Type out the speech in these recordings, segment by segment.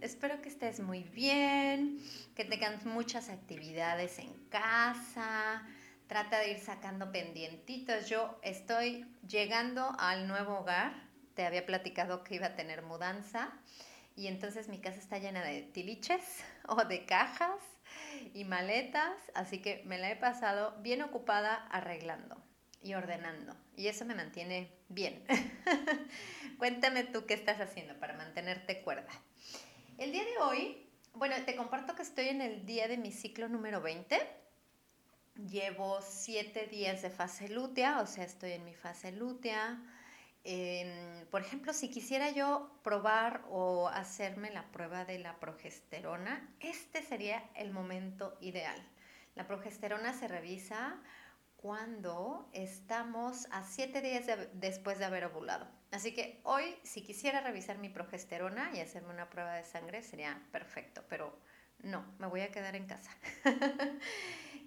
Espero que estés muy bien, que tengas muchas actividades en casa. Trata de ir sacando pendientitos. Yo estoy llegando al nuevo hogar. Te había platicado que iba a tener mudanza. Y entonces mi casa está llena de tiliches o de cajas y maletas. Así que me la he pasado bien ocupada arreglando y ordenando. Y eso me mantiene bien. Cuéntame tú qué estás haciendo para mantenerte cuerda. El día de hoy, bueno, te comparto que estoy en el día de mi ciclo número 20. Llevo siete días de fase lútea, o sea, estoy en mi fase lútea. por ejemplo, si quisiera yo probar o hacerme la prueba de la progesterona, este sería el momento ideal. La progesterona se revisa cuando estamos a siete días después de haber ovulado. Así que hoy, si quisiera revisar mi progesterona y hacerme una prueba de sangre, sería perfecto, pero no, me voy a quedar en casa.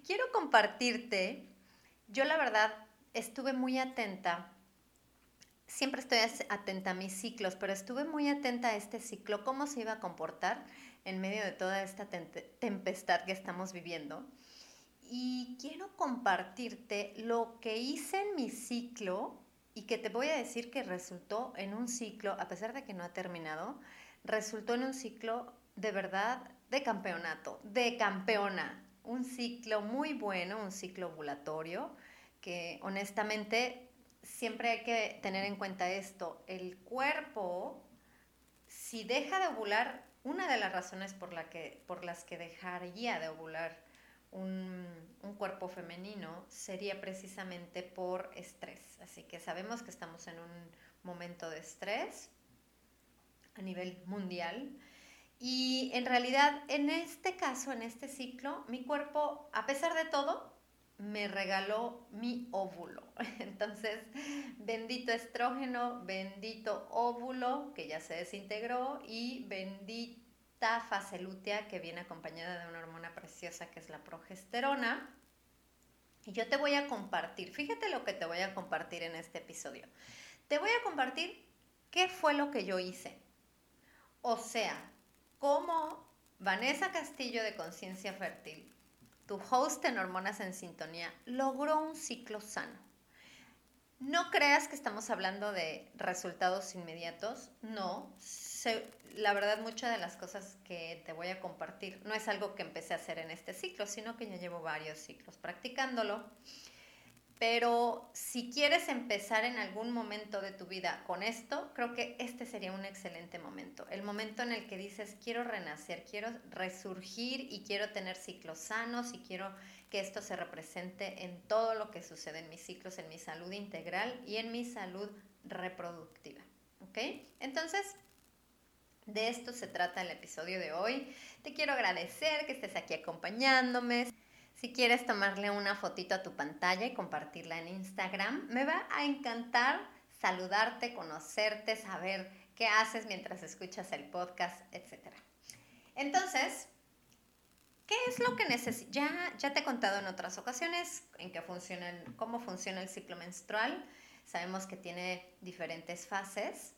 Quiero compartirte, yo la verdad estuve muy atenta, siempre estoy atenta a mis ciclos, pero estuve muy atenta a este ciclo, cómo se iba a comportar en medio de toda esta tempestad que estamos viviendo. Y quiero compartirte lo que hice en mi ciclo y que te voy a decir que resultó en un ciclo, a pesar de que no ha terminado, resultó en un ciclo de verdad de campeonato, de campeona. Un ciclo muy bueno, un ciclo ovulatorio, que honestamente siempre hay que tener en cuenta esto. El cuerpo, si deja de ovular, una de las razones por, la que, por las que dejaría de ovular un, cuerpo femenino sería precisamente por estrés. Así que sabemos que estamos en un momento de estrés a nivel mundial. Y en realidad, en este caso, en este ciclo, mi cuerpo, a pesar de todo, me regaló mi óvulo. Entonces, bendito estrógeno, bendito óvulo que ya se desintegró y bendito fase lútea que viene acompañada de una hormona preciosa que es la progesterona. Y yo te voy a compartir, fíjate lo que te voy a compartir en este episodio. Te voy a compartir qué fue lo que yo hice. O sea, cómo Vanessa Castillo de Conciencia Fértil, tu host en Hormonas en Sintonía, logró un ciclo sano. No creas que estamos hablando de resultados inmediatos, no la verdad muchas de las cosas que te voy a compartir no es algo que empecé a hacer en este ciclo, sino que ya llevo varios ciclos practicándolo. Pero si quieres empezar en algún momento de tu vida con esto, creo que este sería un excelente momento. El momento en el que dices, quiero renacer, quiero resurgir y quiero tener ciclos sanos y quiero que esto se represente en todo lo que sucede en mis ciclos, en mi salud integral y en mi salud reproductiva. ¿Ok? Entonces, de esto se trata el episodio de hoy. Te quiero agradecer que estés aquí acompañándome. Si quieres tomarle una fotito a tu pantalla y compartirla en Instagram, me va a encantar saludarte, conocerte, saber qué haces mientras escuchas el podcast, etc. Entonces, ¿qué es lo que necesitas? Ya, ya te he contado en otras ocasiones en qué cómo funciona el ciclo menstrual. Sabemos que tiene diferentes fases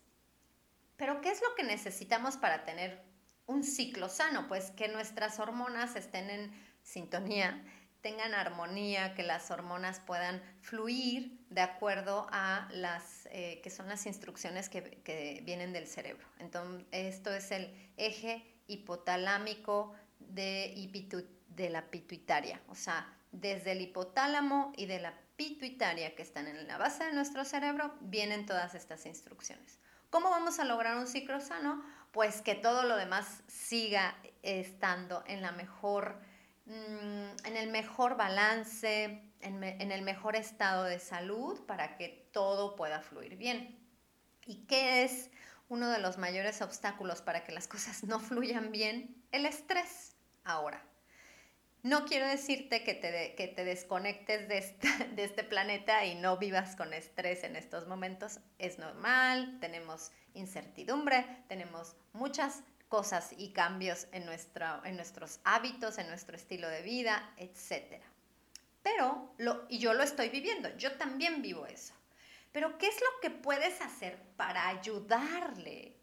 pero ¿qué es lo que necesitamos para tener un ciclo sano? Pues que nuestras hormonas estén en sintonía, tengan armonía, que las hormonas puedan fluir de acuerdo a las eh, que son las instrucciones que, vienen del cerebro. Entonces, esto es el eje hipotalámico de, de la pituitaria, o sea, desde el hipotálamo y de la pituitaria que están en la base de nuestro cerebro, vienen todas estas instrucciones. ¿Cómo vamos a lograr un ciclo sano? Pues que todo lo demás siga estando en la mejor, mm, en el mejor balance, en, el mejor estado de salud para que todo pueda fluir bien. ¿Y qué es uno de los mayores obstáculos para que las cosas no fluyan bien? El estrés. Ahora, no quiero decirte que te, que te desconectes de este, planeta y no vivas con estrés en estos momentos. Es normal, tenemos incertidumbre, tenemos muchas cosas y cambios en, en nuestros hábitos, en nuestro estilo de vida, etc. Pero, y yo lo estoy viviendo, yo también vivo eso. Pero, ¿qué es lo que puedes hacer para ayudarle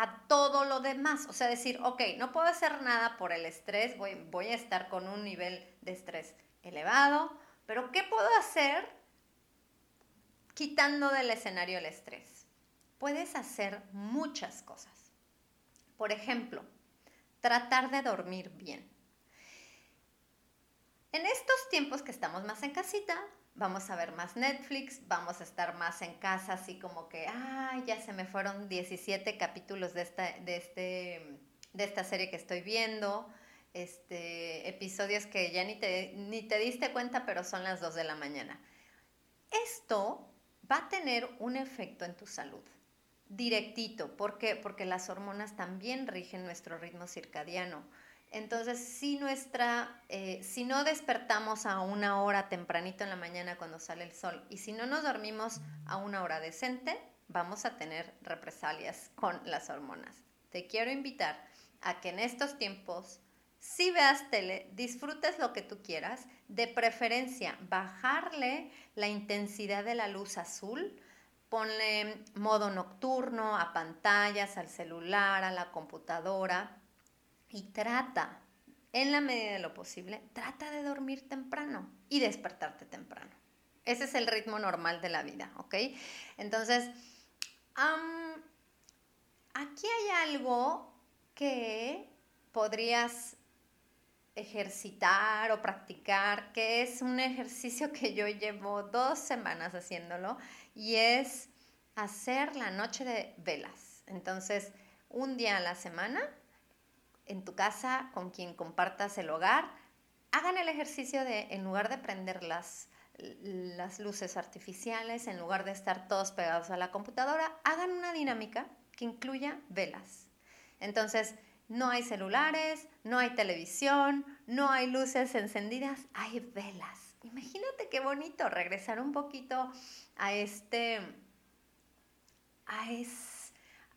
a todo lo demás. O sea, decir, ok, no puedo hacer nada por el estrés, voy, voy a estar con un nivel de estrés elevado, pero ¿qué puedo hacer quitando del escenario el estrés? Puedes hacer muchas cosas. Por ejemplo, tratar de dormir bien. En estos tiempos que estamos más en casita, vamos a ver más Netflix, vamos a estar más en casa, así como que, ay, ya se me fueron 17 capítulos de esta, de este, de esta serie que estoy viendo, este, episodios que ya ni te, ni te diste cuenta, pero son las 2 de la mañana. Esto va a tener un efecto en tu salud, directito. ¿Por qué? Porque las hormonas también rigen nuestro ritmo circadiano. Entonces, si, nuestra, eh, si no despertamos a una hora tempranito en la mañana cuando sale el sol y si no nos dormimos a una hora decente, vamos a tener represalias con las hormonas. Te quiero invitar a que en estos tiempos, si veas tele, disfrutes lo que tú quieras, de preferencia bajarle la intensidad de la luz azul, ponle modo nocturno a pantallas, al celular, a la computadora, y trata, en la medida de lo posible, trata de dormir temprano y despertarte temprano. Ese es el ritmo normal de la vida, ¿ok? Entonces, aquí hay algo que podrías ejercitar o practicar, que es un ejercicio que yo llevo dos semanas haciéndolo y es hacer la noche de velas. Entonces, un día a la semana en tu casa, con quien compartas el hogar, hagan el ejercicio de, en lugar de prender las, las luces artificiales, en lugar de estar todos pegados a la computadora, hagan una dinámica que incluya velas. Entonces, no hay celulares, no hay televisión, no hay luces encendidas, hay velas. Imagínate qué bonito regresar un poquito a este, a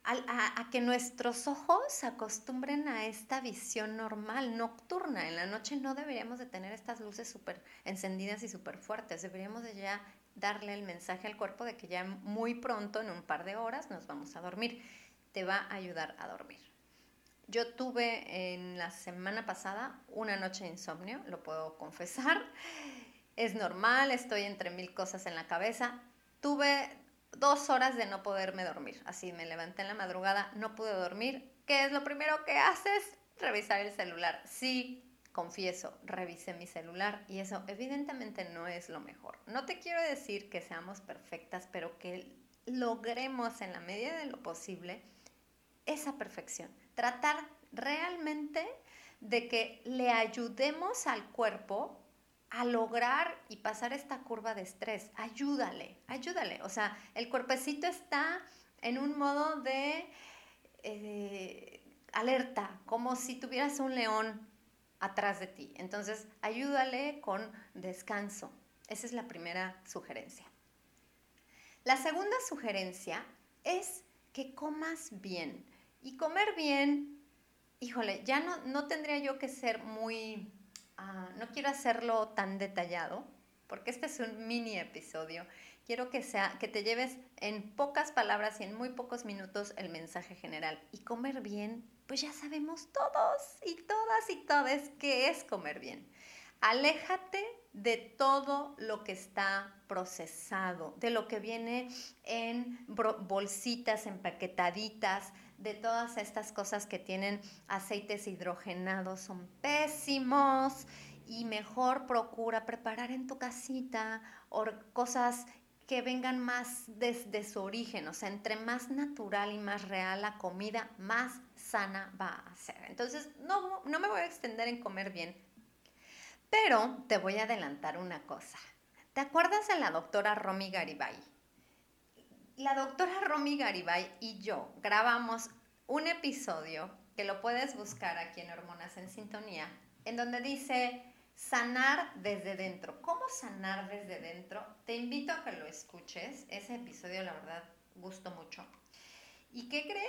a, que nuestros ojos se acostumbren a esta visión normal, nocturna. En la noche no deberíamos de tener estas luces súper encendidas y súper fuertes. Deberíamos de ya darle el mensaje al cuerpo de que ya muy pronto, en un par de horas, nos vamos a dormir. Te va a ayudar a dormir. Yo tuve en la semana pasada una noche de insomnio, lo puedo confesar. Es normal, estoy entre mil cosas en la cabeza. Tuve dos horas de no poderme dormir. Así me levanté en la madrugada, no pude dormir. ¿Qué es lo primero que haces? Revisar el celular. Sí, confieso, revisé mi celular y eso evidentemente no es lo mejor. No te quiero decir que seamos perfectas, pero que logremos en la medida de lo posible esa perfección. Tratar realmente de que le ayudemos al cuerpo a lograr y pasar esta curva de estrés. Ayúdale, ayúdale. O sea, el cuerpecito está en un modo de eh, alerta, como si tuvieras un león atrás de ti. Entonces, ayúdale con descanso. Esa es la primera sugerencia. La segunda sugerencia es que comas bien. Y comer bien, híjole, ya no, no tendría yo que ser muy Ah, no quiero hacerlo tan detallado, porque este es un mini episodio. Quiero que, sea, que te lleves en pocas palabras y en muy pocos minutos el mensaje general. Y comer bien, pues ya sabemos todos y todas y todas qué es comer bien. Aléjate de todo lo que está procesado, de lo que viene en bolsitas empaquetaditas, de todas estas cosas que tienen aceites hidrogenados son pésimos y mejor procura preparar en tu casita cosas que vengan más desde su origen, o sea, entre más natural y más real la comida, más sana va a ser. Entonces, no, no me voy a extender en comer bien, pero te voy a adelantar una cosa. ¿Te acuerdas de la doctora Romy Garibay? La doctora Romy Garibay y yo grabamos un episodio que lo puedes buscar aquí en Hormonas en Sintonía, en donde dice sanar desde dentro. ¿Cómo sanar desde dentro? Te invito a que lo escuches. Ese episodio, la verdad, gustó mucho. ¿Y qué crees?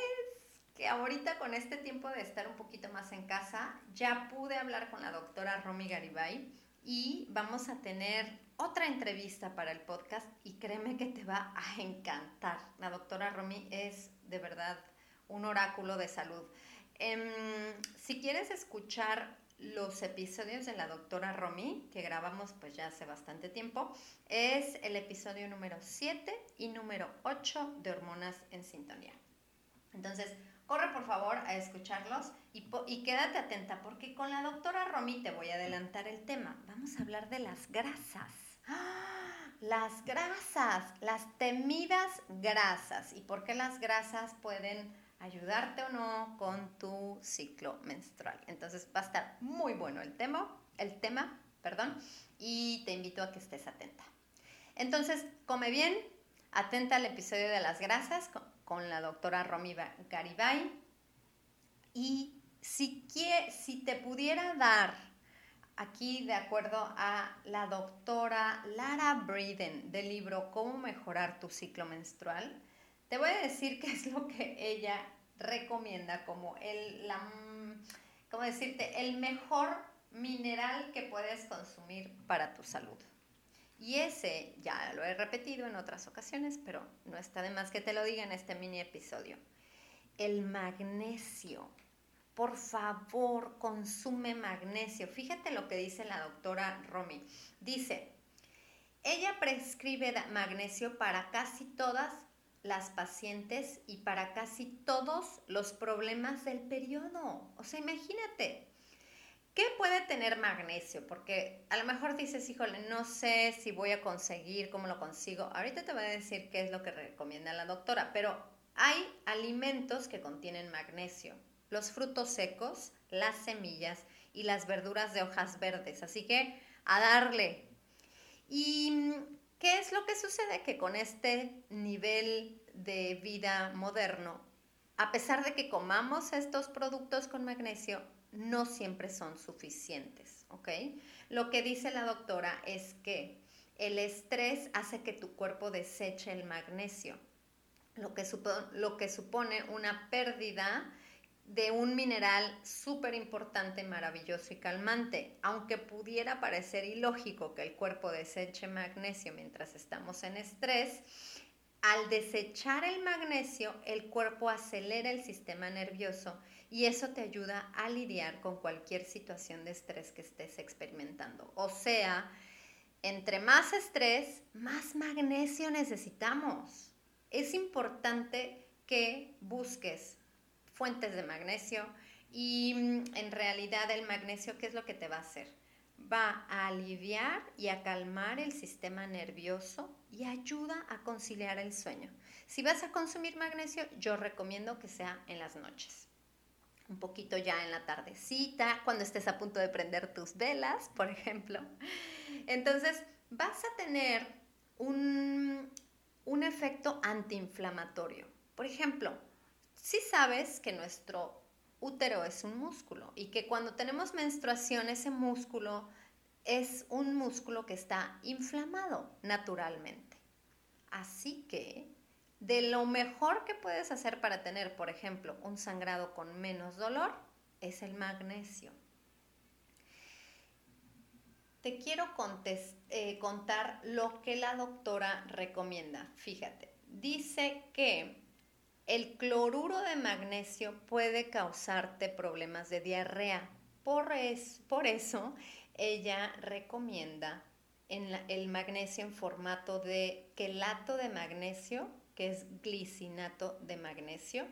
Que ahorita con este tiempo de estar un poquito más en casa, ya pude hablar con la doctora Romy Garibay y vamos a tener otra entrevista para el podcast y créeme que te va a encantar. La doctora Romy es de verdad un oráculo de salud. Em, si quieres escuchar los episodios de la doctora Romy, que grabamos pues ya hace bastante tiempo, es el episodio número 7 y número 8 de Hormonas en Sintonía. Entonces, corre por favor a escucharlos y, quédate atenta porque con la doctora Romy te voy a adelantar el tema. Vamos a hablar de las grasas. Las grasas, las temidas grasas. ¿Y por qué las grasas pueden ayudarte o no con tu ciclo menstrual? Entonces va a estar muy bueno el tema, el tema, perdón, y te invito a que estés atenta. Entonces, come bien, atenta al episodio de las grasas con, la doctora Romy Garibay. Y si te pudiera dar aquí de acuerdo a la doctora Lara Breeden del libro Cómo mejorar tu ciclo menstrual, te voy a decir qué es lo que ella recomienda como el, ¿cómo decirte? el mejor mineral que puedes consumir para tu salud. Y ese ya lo he repetido en otras ocasiones, pero no está de más que te lo diga en este mini episodio. El magnesio por favor, consume magnesio. Fíjate lo que dice la doctora Romy. Dice, ella prescribe magnesio para casi todas las pacientes y para casi todos los problemas del periodo. O sea, imagínate, ¿qué puede tener magnesio? Porque a lo mejor dices, híjole, no sé si voy a conseguir, cómo lo consigo. Ahorita te voy a decir qué es lo que recomienda la doctora, pero hay alimentos que contienen magnesio los frutos secos, las semillas y las verduras de hojas verdes. Así que a darle. ¿Y qué es lo que sucede? Que con este nivel de vida moderno, a pesar de que comamos estos productos con magnesio, no siempre son suficientes. Lo que dice la doctora es que el estrés hace que tu cuerpo deseche el magnesio, lo que, lo que supone una pérdida de un mineral súper importante, maravilloso y calmante. Aunque pudiera parecer ilógico que el cuerpo deseche magnesio mientras estamos en estrés, al desechar el magnesio, el cuerpo acelera el sistema nervioso y eso te ayuda a lidiar con cualquier situación de estrés que estés experimentando. O sea, entre más estrés, más magnesio necesitamos. Es importante que busques fuentes de magnesio y mm, en realidad el magnesio, ¿qué es lo que te va a hacer? Va a aliviar y a calmar el sistema nervioso y ayuda a conciliar el sueño. Si vas a consumir magnesio, yo recomiendo que sea en las noches. Un poquito ya en la tardecita, cuando estés a punto de prender tus velas, por ejemplo. Entonces, vas a tener un, un efecto antiinflamatorio. Por ejemplo, si sabes que nuestro útero es un músculo y que cuando tenemos menstruación ese músculo es un músculo que está inflamado naturalmente. Así que de lo mejor que puedes hacer para tener, por ejemplo, un sangrado con menos dolor es el magnesio. Te quiero eh, contar lo que la doctora recomienda. Fíjate, dice que el cloruro de magnesio puede causarte problemas de diarrea. Por, eso ella recomienda el magnesio en formato de quelato de magnesio, que es glicinato de magnesio,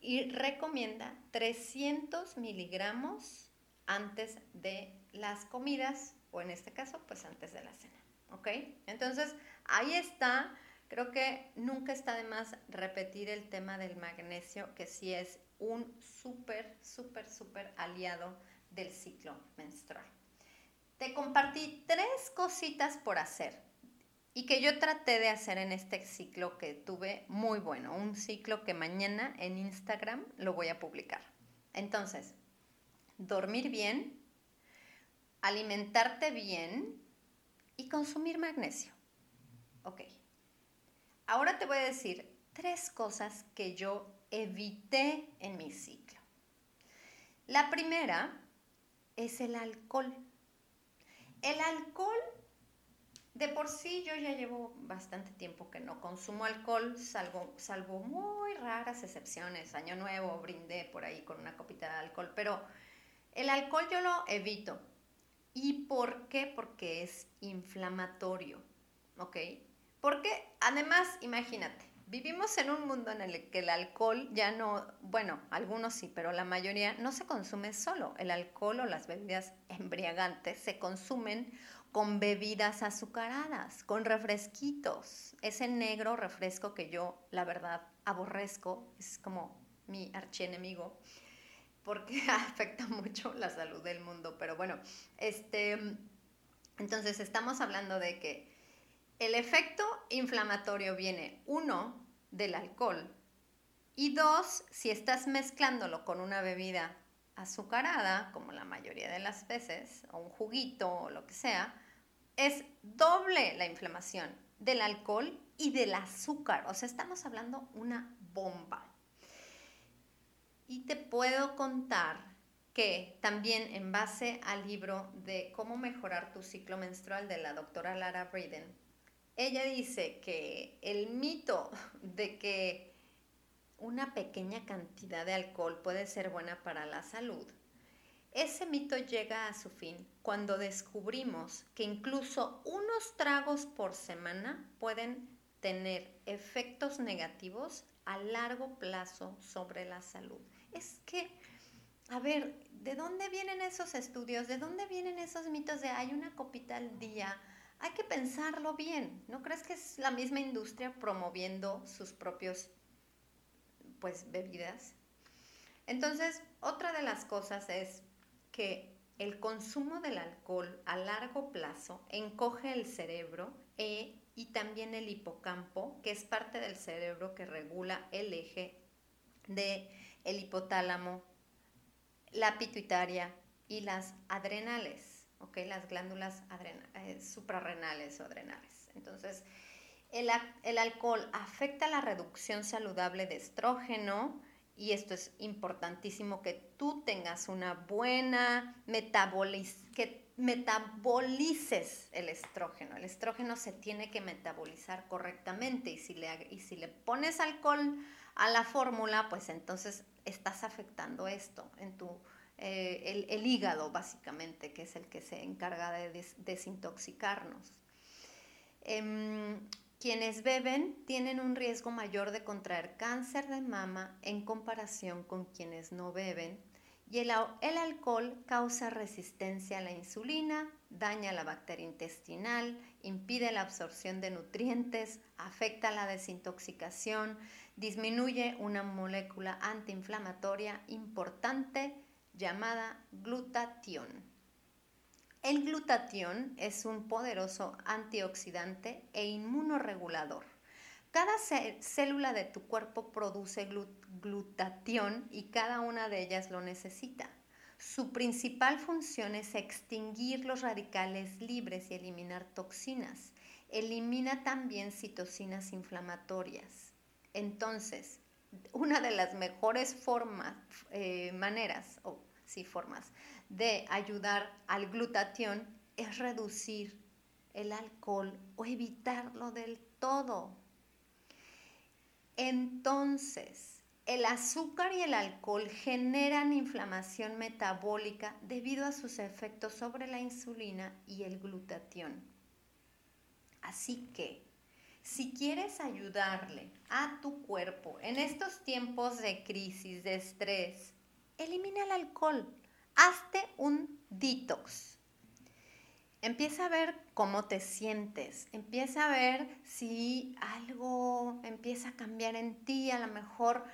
y recomienda 300 miligramos antes de las comidas o en este caso pues antes de la cena. ¿Ok? Entonces ahí está. Creo que nunca está de más repetir el tema del magnesio, que sí es un súper, súper, súper aliado del ciclo menstrual. Te compartí tres cositas por hacer y que yo traté de hacer en este ciclo que tuve muy bueno, un ciclo que mañana en Instagram lo voy a publicar. Entonces, dormir bien, alimentarte bien y consumir magnesio. Ok. Ahora te voy a decir tres cosas que yo evité en mi ciclo. La primera es el alcohol. El alcohol, de por sí yo ya llevo bastante tiempo que no consumo alcohol, salvo, salvo muy raras excepciones. Año nuevo brindé por ahí con una copita de alcohol, pero el alcohol yo lo evito. ¿Y por qué? Porque es inflamatorio, ¿ok? Porque además, imagínate, Vivimos en un mundo en el que el alcohol ya no, bueno, algunos sí, pero la mayoría no se consume solo. El alcohol o las bebidas embriagantes se consumen con bebidas azucaradas, con refresquitos. Ese negro refresco que yo, la verdad, aborrezco, es como mi archienemigo, porque afecta mucho la salud del mundo. Pero bueno, este, entonces estamos hablando de que el efecto inflamatorio viene, uno, del alcohol y dos, si estás mezclándolo con una bebida azucarada, como la mayoría de las veces, o un juguito o lo que sea, es doble la inflamación del alcohol y del azúcar. O sea, estamos hablando una bomba. Y te puedo contar que también en base al libro de cómo mejorar tu ciclo menstrual de la doctora Lara Briden, ella dice que el mito de que una pequeña cantidad de alcohol puede ser buena para la salud, ese mito llega a su fin cuando descubrimos que incluso unos tragos por semana pueden tener efectos negativos a largo plazo sobre la salud. Es que, a ver, ¿de dónde vienen esos estudios? ¿De dónde vienen esos mitos de hay una copita al día? Hay que pensarlo bien. ¿No crees que es la misma industria promoviendo sus propios pues bebidas? Entonces, otra de las cosas es que el consumo del alcohol a largo plazo encoge el cerebro e, y también el hipocampo, que es parte del cerebro que regula el eje de el hipotálamo, la pituitaria y las adrenales las glándulas eh, suprarrenales o adrenales. Entonces, el, alcohol afecta la reducción saludable de estrógeno y esto es importantísimo que tú tengas una buena metabolización, que metabolices el estrógeno. El estrógeno se tiene que metabolizar correctamente y si le, y si le pones alcohol a la fórmula, pues entonces estás afectando esto en tu eh, el, hígado básicamente, que es el que se encarga de desintoxicarnos. Em, quienes beben tienen un riesgo mayor de contraer cáncer de mama en comparación con quienes no beben y el, el, alcohol causa resistencia a la insulina, daña la bacteria intestinal, impide la absorción de nutrientes, afecta la desintoxicación, disminuye una molécula antiinflamatoria importante llamada glutatión. El glutatión es un poderoso antioxidante e inmunoregulador. Cada célula de tu cuerpo produce glutatión y cada una de ellas lo necesita. Su principal función es extinguir los radicales libres y eliminar toxinas. Elimina también citocinas inflamatorias. Entonces, una de las mejores formas, eh, maneras, sí, formas, de ayudar al glutatión es reducir el alcohol o evitarlo del todo. Entonces, el azúcar y el alcohol generan inflamación metabólica debido a sus efectos sobre la insulina y el glutatión. Así que, si quieres ayudarle a tu cuerpo en estos tiempos de crisis, de estrés, elimina el alcohol. Hazte un detox. Empieza a ver cómo te sientes, empieza a ver si algo empieza a cambiar en ti, a lo mejor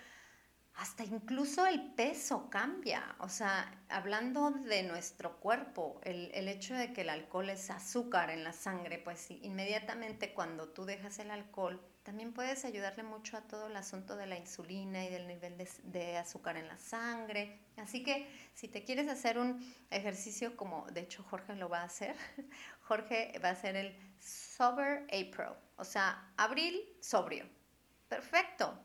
hasta incluso el peso cambia. O sea, hablando de nuestro cuerpo, el, hecho de que el alcohol es azúcar en la sangre, pues inmediatamente cuando tú dejas el alcohol, también puedes ayudarle mucho a todo el asunto de la insulina y del nivel de, azúcar en la sangre. Así que si te quieres hacer un ejercicio como, de hecho Jorge lo va a hacer, Jorge va a hacer el Sober April, o sea, abril sobrio. Perfecto,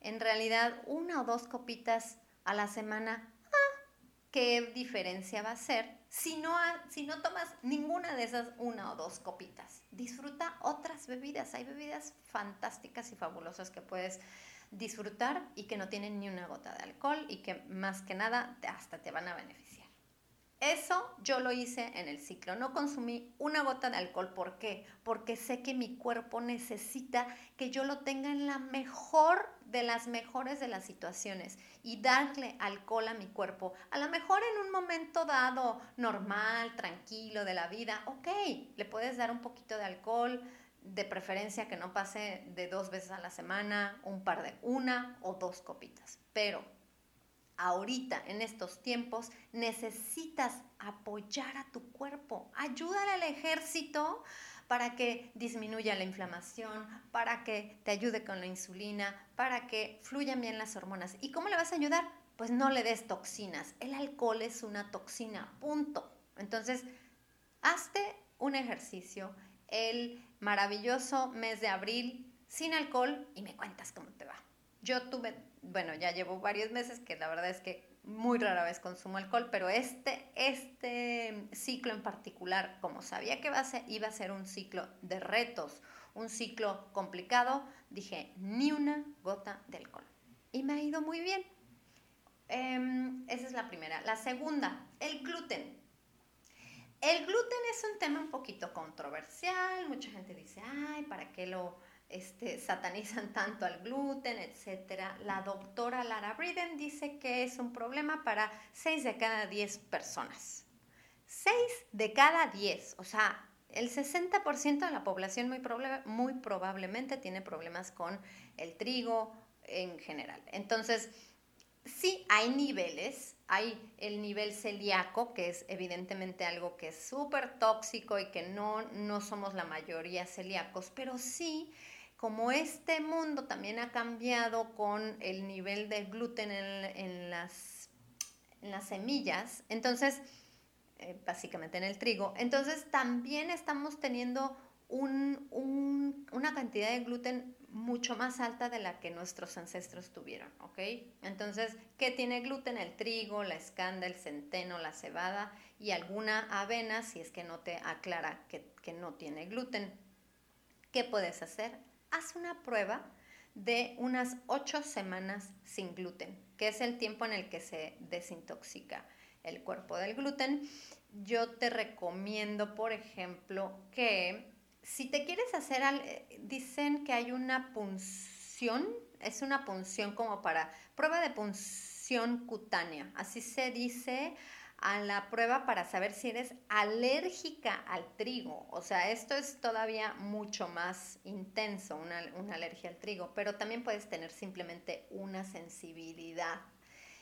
en realidad una o dos copitas a la semana, ah, ¿qué diferencia va a ser si no, si no tomas ninguna de esas una o dos copitas? Disfruta otras bebidas. Hay bebidas fantásticas y fabulosas que puedes disfrutar y que no tienen ni una gota de alcohol y que más que nada hasta te van a beneficiar. Eso yo lo hice en el ciclo. No consumí una gota de alcohol. ¿Por qué? Porque sé que mi cuerpo necesita que yo lo tenga en la mejor de las mejores de las situaciones y darle alcohol a mi cuerpo. A lo mejor en un momento dado, normal, tranquilo de la vida, ok, le puedes dar un poquito de alcohol, de preferencia que no pase de dos veces a la semana, un par de una o dos copitas. Pero ahorita, en estos tiempos, necesitas apoyar a tu cuerpo. Ayúdale al ejército para que disminuya la inflamación, para que te ayude con la insulina, para que fluyan bien las hormonas. ¿Y cómo le vas a ayudar? Pues no le des toxinas. El alcohol es una toxina, punto. Entonces, hazte un ejercicio el maravilloso mes de abril sin alcohol y me cuentas cómo te va. Yo tuve bueno, ya llevo varios meses que la verdad es que muy rara vez consumo alcohol, pero este, este ciclo en particular, como sabía que iba a, ser, un ciclo de retos, un ciclo complicado, dije, ni una gota de alcohol. Y me ha ido muy bien. Em, esa es la primera. La segunda, el gluten. El gluten es un tema un poquito controversial. Mucha gente dice, ay, ¿para qué lo este, satanizan tanto al gluten, etc. La doctora Lara Briden dice que es un problema para 6 de cada 10 personas. 6 de cada 10, o sea, el 60% de la población muy, muy probablemente tiene problemas con el trigo en general. Entonces, sí hay niveles, hay el nivel celíaco, que es evidentemente algo que es súper tóxico y que no, no somos la mayoría celíacos, pero sí como este mundo también ha cambiado con el nivel de gluten en, las, las, semillas, entonces, eh, básicamente en el trigo, entonces también estamos teniendo una cantidad de gluten mucho más alta de la que nuestros ancestros tuvieron, ¿ok? Entonces, ¿qué tiene gluten? El trigo, la escanda, el centeno, la cebada y alguna avena, si es que no te aclara que, que no tiene gluten. ¿Qué puedes hacer? Haz una prueba de unas ocho semanas sin gluten, que es el tiempo en el que se desintoxica el cuerpo del gluten. Yo te recomiendo, por ejemplo, que si te quieres hacer, dicen que hay una punción, es una punción como para prueba de punción cutánea, así se dice a la prueba para saber si eres alérgica al trigo. O sea, esto es todavía mucho más intenso, una, alergia al trigo, pero también puedes tener simplemente una sensibilidad.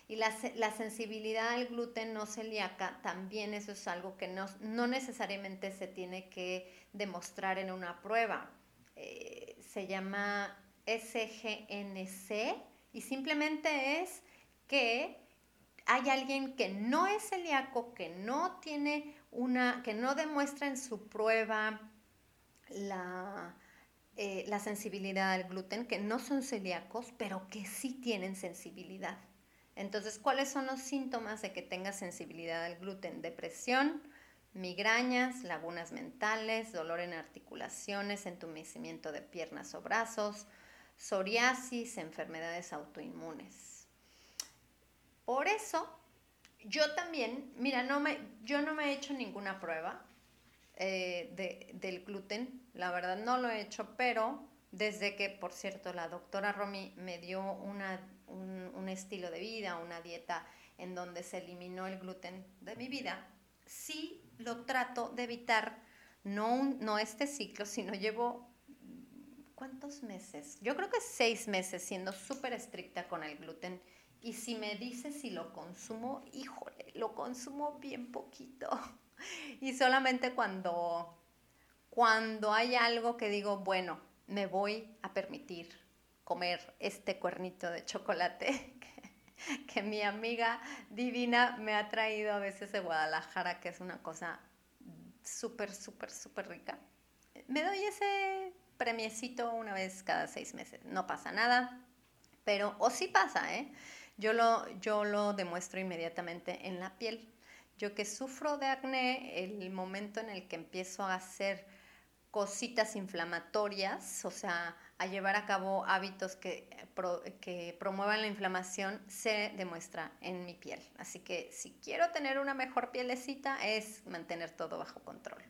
Y la, sensibilidad al gluten no celíaca también eso es algo que no, necesariamente se tiene que demostrar en una prueba. Eh, se llama SGNC y simplemente es que hay alguien que no es celíaco, que no tiene una, que no demuestra en su prueba la, eh, la sensibilidad al gluten, que no son celíacos, pero que sí tienen sensibilidad. Entonces, ¿cuáles son los síntomas de que tengas sensibilidad al gluten? Depresión, migrañas, lagunas mentales, dolor en articulaciones, entumecimiento de piernas o brazos, psoriasis, enfermedades autoinmunes. Por eso, yo también, mira, no me, yo no me he hecho ninguna prueba. eh, de, del gluten. La verdad no lo he hecho, pero desde que, por cierto, la doctora Romy me dio una, un, un estilo de vida, una dieta en donde se eliminó el gluten de mi vida, sí lo trato de evitar, no, no este ciclo, sino llevo, ¿cuántos meses? Yo creo que seis meses siendo súper estricta con el gluten. Y si me dices si lo consumo, híjole, lo consumo bien poquito. Y solamente cuando, cuando hay algo que digo, bueno, me voy a permitir comer este cuernito de chocolate que, que mi amiga divina me ha traído a veces de Guadalajara, que es una cosa súper, súper, súper rica. Me doy ese premiecito una vez cada seis meses. No pasa nada, pero, o sí pasa, ¿eh? Yo lo, yo lo demuestro inmediatamente en la piel. Yo que sufro de acné, el momento en el que empiezo a hacer cositas inflamatorias, o sea, a llevar a cabo hábitos que, pro- que promuevan la inflamación, se demuestra en mi piel. Así que si quiero tener una mejor pielecita, es mantener todo bajo control.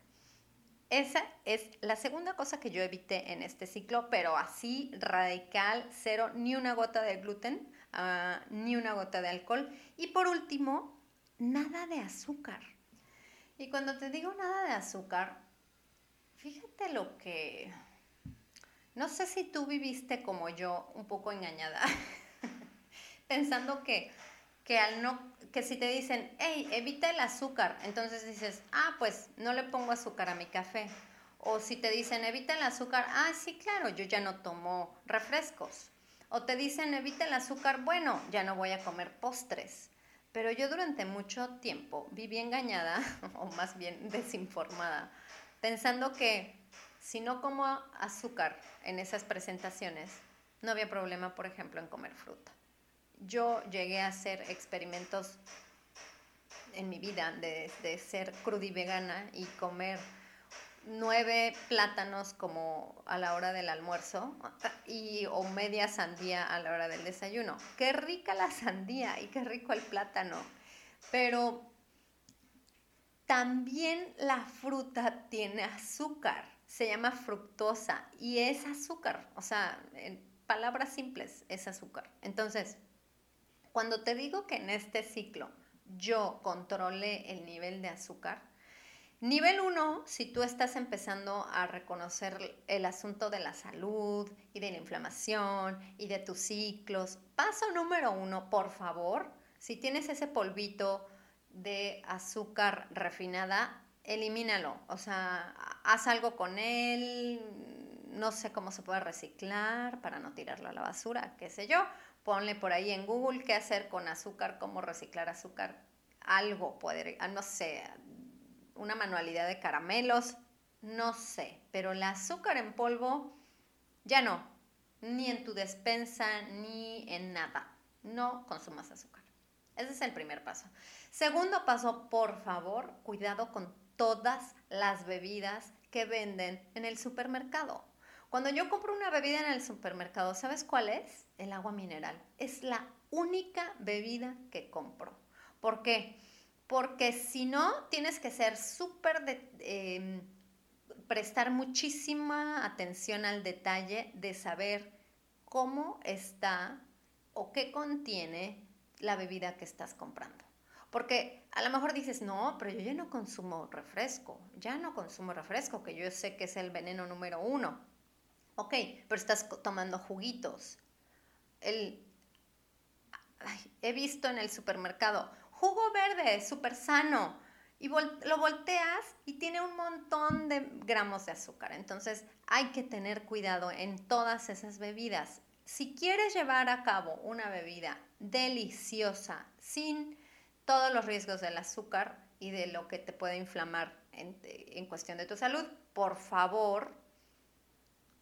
Esa es la segunda cosa que yo evité en este ciclo, pero así radical, cero, ni una gota de gluten, ni una gota de alcohol. Y por último, nada de azúcar. Y cuando te digo nada de azúcar, fíjate lo que... No sé si tú viviste como yo, un poco engañada, pensando que, que, al no, que si te dicen, hey, evita el azúcar, entonces dices, ah, pues no le pongo azúcar a mi café. O si te dicen, evita el azúcar, ah, sí, claro, yo ya no tomo refrescos. O te dicen, evita el azúcar, bueno, ya no voy a comer postres. Pero yo durante mucho tiempo viví engañada, o más bien desinformada, pensando que si no como azúcar en esas presentaciones, no había problema, por ejemplo, en comer fruta. Yo llegué a hacer experimentos en mi vida de, de ser crudivegana y comer nueve plátanos como a la hora del almuerzo y o media sandía a la hora del desayuno. Qué rica la sandía y qué rico el plátano. Pero también la fruta tiene azúcar, se llama fructosa y es azúcar, o sea, en palabras simples, es azúcar. Entonces, cuando te digo que en este ciclo yo controlé el nivel de azúcar, Nivel 1, si tú estás empezando a reconocer el asunto de la salud y de la inflamación y de tus ciclos, paso número uno, por favor, si tienes ese polvito de azúcar refinada, elimínalo. O sea, haz algo con él, no sé cómo se puede reciclar para no tirarlo a la basura, qué sé yo. Ponle por ahí en Google qué hacer con azúcar, cómo reciclar azúcar. Algo puede, no sé, una manualidad de caramelos, no sé, pero el azúcar en polvo ya no, ni en tu despensa, ni en nada. No consumas azúcar. Ese es el primer paso. Segundo paso, por favor, cuidado con todas las bebidas que venden en el supermercado. Cuando yo compro una bebida en el supermercado, ¿sabes cuál es? El agua mineral. Es la única bebida que compro. ¿Por qué? Porque si no, tienes que ser súper. Eh, prestar muchísima atención al detalle de saber cómo está o qué contiene la bebida que estás comprando. Porque a lo mejor dices, no, pero yo ya no consumo refresco, ya no consumo refresco, que yo sé que es el veneno número uno. Ok, pero estás tomando juguitos. El, he visto en el supermercado jugo verde, súper sano. Y lo volteas y tiene un montón de gramos de azúcar. Entonces hay que tener cuidado en todas esas bebidas. Si quieres llevar a cabo una bebida deliciosa, sin todos los riesgos del azúcar y de lo que te puede inflamar en, en cuestión de tu salud, por favor,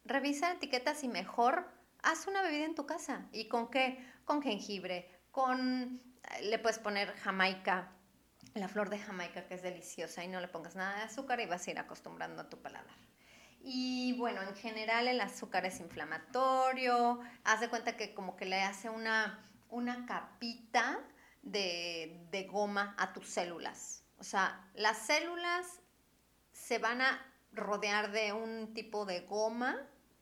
revisa etiquetas y mejor haz una bebida en tu casa. ¿Y con qué? Con jengibre, con le puedes poner jamaica, la flor de jamaica que es deliciosa y no le pongas nada de azúcar y vas a ir acostumbrando a tu paladar. Y bueno, en general el azúcar es inflamatorio, haz de cuenta que como que le hace una, una capita de, de goma a tus células. O sea, las células se van a rodear de un tipo de goma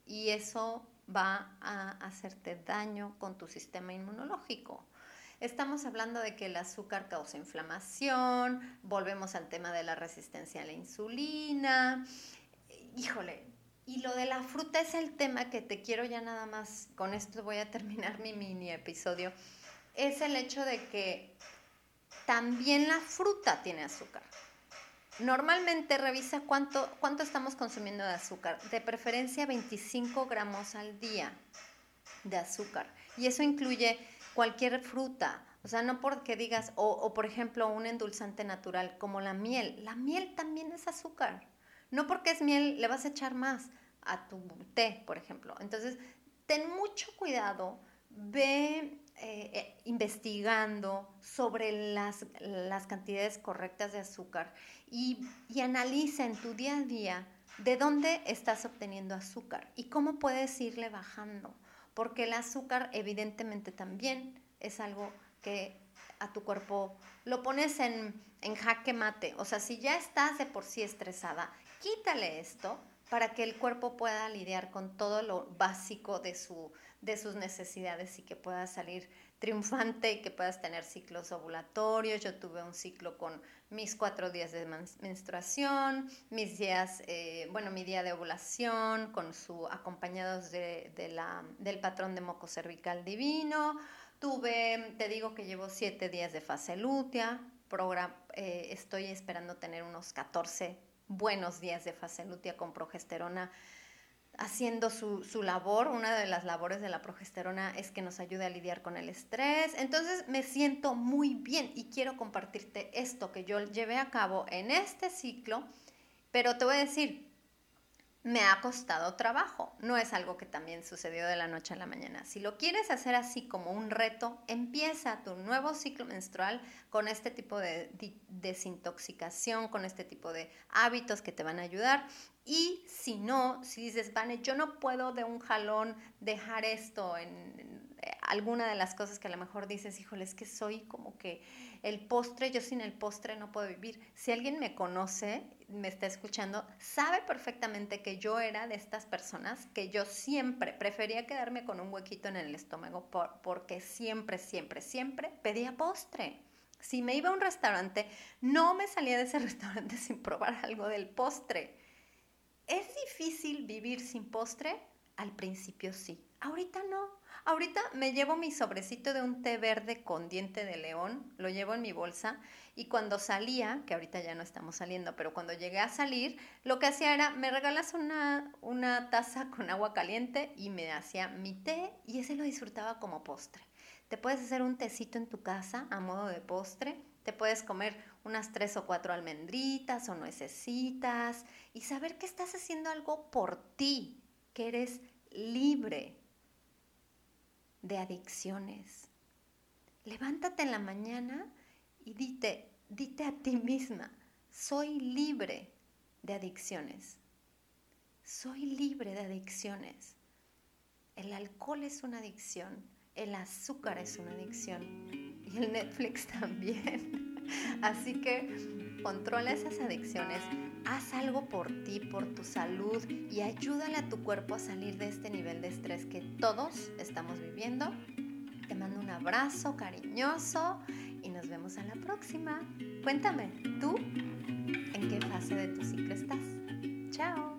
y eso va a hacerte daño con tu sistema inmunológico. Estamos hablando de que el azúcar causa inflamación, volvemos al tema de la resistencia a la insulina. Híjole, y lo de la fruta es el tema que te quiero ya nada más, con esto voy a terminar mi mini episodio, es el hecho de que también la fruta tiene azúcar. Normalmente revisa cuánto, cuánto estamos consumiendo de azúcar, de preferencia 25 gramos al día de azúcar. Y eso incluye cualquier fruta, o sea, no porque digas, o, o, por ejemplo un endulzante natural como la miel, la miel también es azúcar. No porque es miel le vas a echar más a tu té, por ejemplo. Entonces, ten mucho cuidado, ve eh, eh, investigando sobre las, las, cantidades correctas de azúcar y, y analiza en tu día a día de dónde estás obteniendo azúcar y cómo puedes irle bajando porque el azúcar evidentemente también es algo que a tu cuerpo lo pones en, en, jaque mate. O sea, si ya estás de por sí estresada, quítale esto para que el cuerpo pueda lidiar con todo lo básico de, su, de sus necesidades y que pueda salir triunfante y que puedas tener ciclos ovulatorios. Yo tuve un ciclo con mis cuatro días de menstruación, mis días, eh, bueno, mi día de ovulación, con su acompañados de, la, del patrón de moco cervical divino. Tuve, te digo que llevo siete días de fase lútea. Eh, estoy esperando tener unos 14 buenos días de fase lútea con progesterona haciendo su, su, labor. Una de las labores de la progesterona es que nos ayude a lidiar con el estrés. Entonces me siento muy bien y quiero compartirte esto que yo llevé a cabo en este ciclo, pero te voy a decir, me ha costado trabajo. No es algo que también sucedió de la noche a la mañana. Si lo quieres hacer así como un reto, empieza tu nuevo ciclo menstrual con este tipo de desintoxicación, con este tipo de hábitos que te van a ayudar. Y si no, si dices, Vane, yo no puedo de un jalón dejar esto en, eh, alguna de las cosas que a lo mejor dices, híjole, es que soy como que el postre, yo sin el postre no puedo vivir. Si alguien me conoce, me está escuchando, sabe perfectamente que yo era de estas personas que yo siempre prefería quedarme con un huequito en el estómago porque siempre, siempre, siempre pedía postre. Si me iba a un restaurante, no me salía de ese restaurante sin probar algo del postre. ¿Es difícil vivir sin postre? Al principio sí, ahorita no. Ahorita me llevo mi sobrecito de un té verde con diente de león, lo llevo en mi bolsa y cuando salía, que ahorita ya no estamos saliendo, pero cuando llegué a salir, lo que hacía era, me regalas una, una taza con agua caliente y me hacía mi té y ese lo disfrutaba como postre. Te puedes hacer un tecito en tu casa a modo de postre, te puedes comer unas tres o cuatro almendritas o nuecesitas y saber que estás haciendo algo por ti, que eres libre de adicciones. Levántate en la mañana y dite, dite a ti misma, soy libre de adicciones. Soy libre de adicciones. El alcohol es una adicción, el azúcar es una adicción y el Netflix también. Así que controla esas adicciones, haz algo por ti, por tu salud y ayúdale a tu cuerpo a salir de este nivel de estrés que todos estamos viviendo. Te mando un abrazo cariñoso y nos vemos a la próxima. Cuéntame, ¿tú en qué fase de tu ciclo estás? Chao.